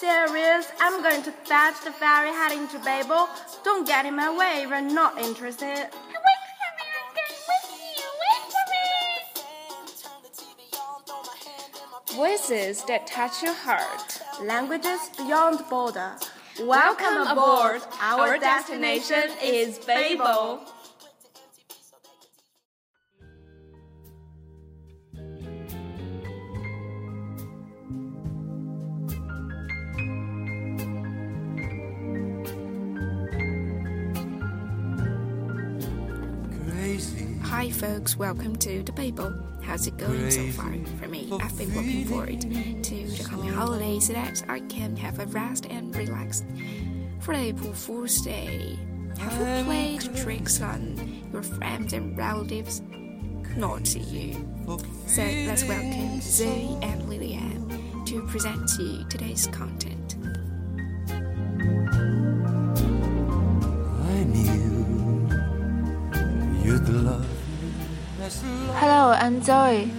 Serious. I'm going to fetch the ferry heading to Babel. Don't get in my way if you're not interested. Wait for me, I'm going with you. Wait for me. Voices that touch your heart. Languages beyond border. Welcome aboard. Our destination is Babel. Hi, folks, welcome to the Babel. How's it going so far? For me, I've been looking forward to the coming holidays so that I can have a rest and relax. For April Fool's Day, have you played tricks on your friends and relatives? Not to you. So let's welcome Zoe and Lillian to present to you today's content. I knew you'd love Hello, I'm Zoe.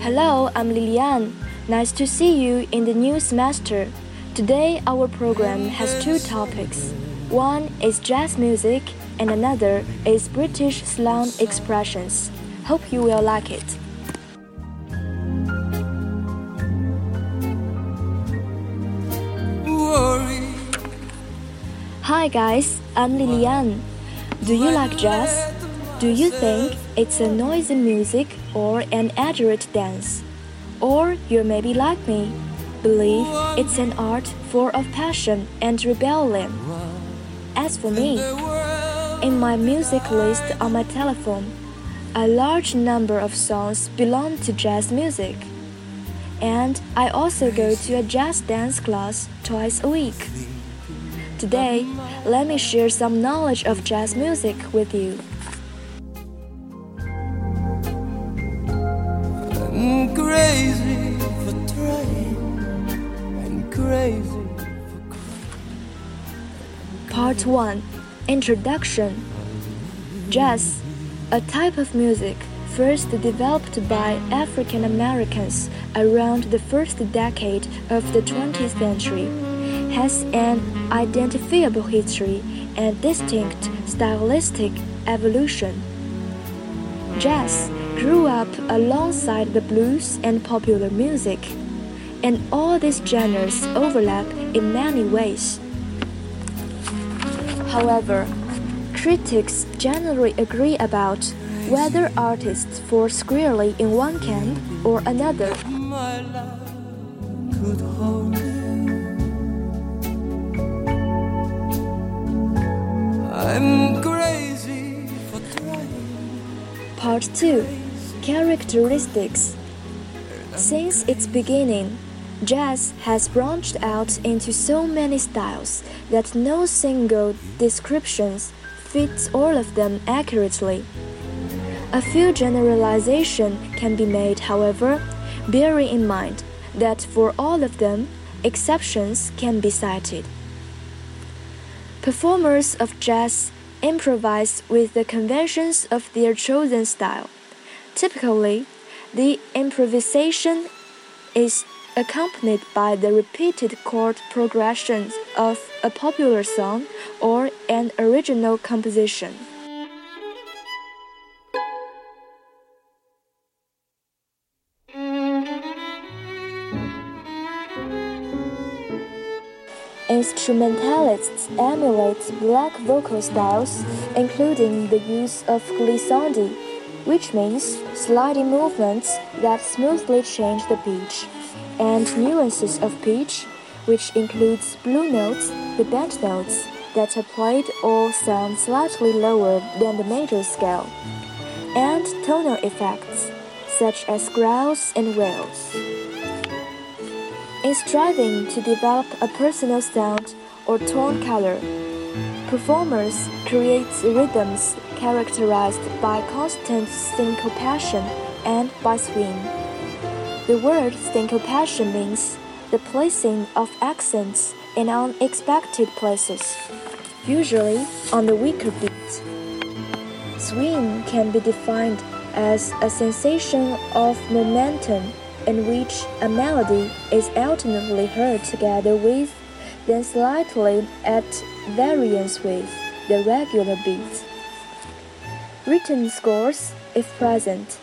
Hello, I'm Lilian. Nice to see you in the new semester. Today, our program has two topics. One is jazz music, and another is British slang expressions. Hope you will like it. Hi, guys, I'm Lilian. Do you like jazz? Do you think it's a noisy music or an accurate dance? Or you maybe like me, believe it's an art full of passion and rebellion. As for me, in my music list on my telephone, a large number of songs belong to jazz music. And I also go to a jazz dance class twice a week. Today, let me share some knowledge of jazz music with you. Part 1 Introduction Jazz, a type of music first developed by African Americans around the first decade of the 20th century, has an identifiable history and distinct stylistic evolution. Jazz grew up alongside the blues and popular music, and all these genres overlap in many ways. However, critics generally agree about whether artists fall squarely in one camp or another. my love could hold you. I'm crazy for. Part 2 Characteristics Since its beginning, jazz has branched out into so many styles that no single description fits all of them accurately. A few generalizations can be made, however, bearing in mind that for all of them, exceptions can be cited. Performers of jazz improvise with the conventions of their chosen style. Typically, the improvisation is accompanied by the repeated chord progressions of a popular song or an original composition. Instrumentalists emulate black vocal styles, including the use of glissandi, which means sliding movements that smoothly change the pitch, and nuances of pitch, which includes blue notes, the bent notes that are played or sound slightly lower than the major scale, and tonal effects, such as growls and wails. In striving to develop a personal sound or tone color, performers create rhythms characterized by constant syncopation and by swing. The word syncopation means the placing of accents in unexpected places, usually on the weaker beat. Swing can be defined as a sensation of momentum in which a melody is alternately heard together with, then slightly at variance with, the regular beat. Written scores, if present,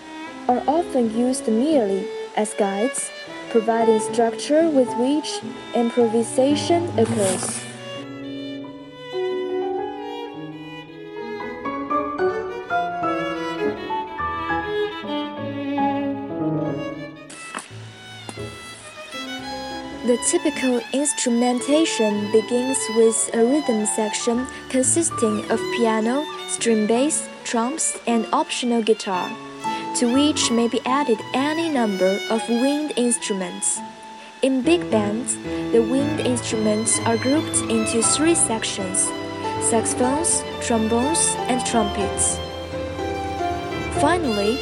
are often used merely as guides, providing structure with which improvisation occurs. The typical instrumentation begins with a rhythm section consisting of piano, string bass, drums, and optional guitar, to which may be added any number of wind instruments. In big bands, the wind instruments are grouped into three sections saxophones, trombones, and trumpets. Finally,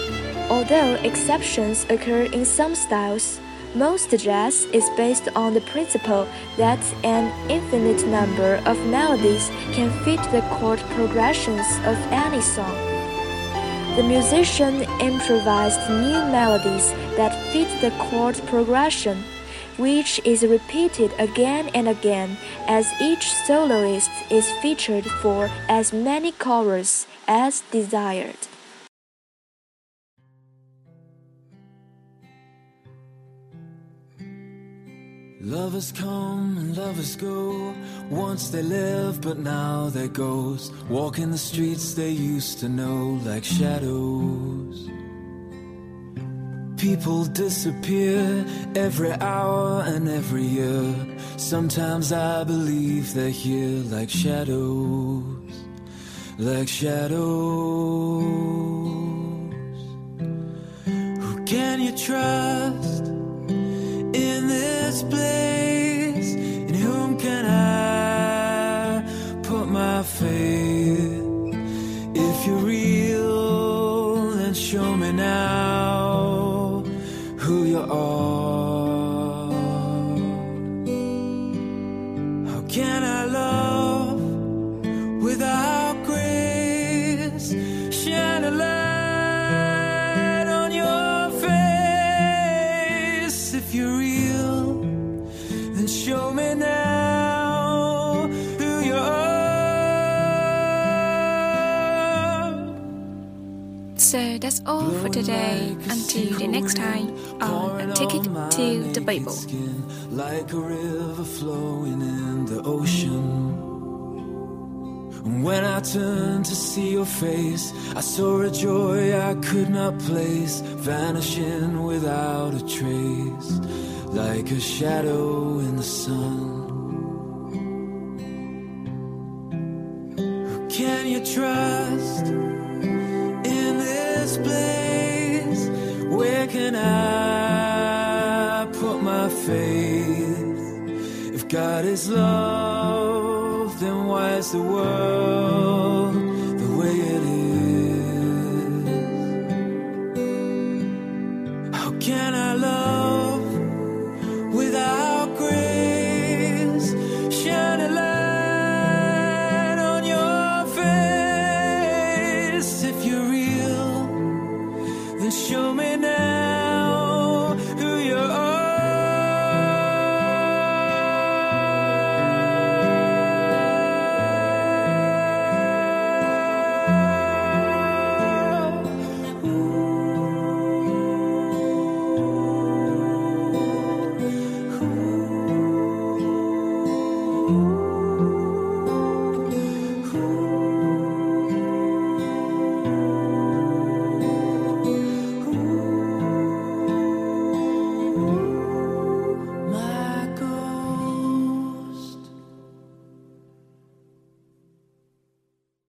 although exceptions occur in some styles, most jazz is based on the principle that an infinite number of melodies can fit the chord progressions of any song. The musician improvised new melodies that fit the chord progression, which is repeated again and again as each soloist is featured for as many choruses as desired. Lovers come and lovers go. Once they lived, but now they're ghosts. Walking the streets they used to know like shadows. People disappear every hour and every year. Sometimes I believe they're here like shadows. Like shadows. Who can you trust? Who you are. How can I love without grace? Shine a light on your face if you're real. Then show me now who you are. So that's all for today. Until the next time on Take It to the Bible. Skin, like a river flowing in the ocean. And when I turned to see your face, I saw a joy I could not place, vanishing without a trace, like a shadow in the sun. God is love, then why is the world the way it is? How can I?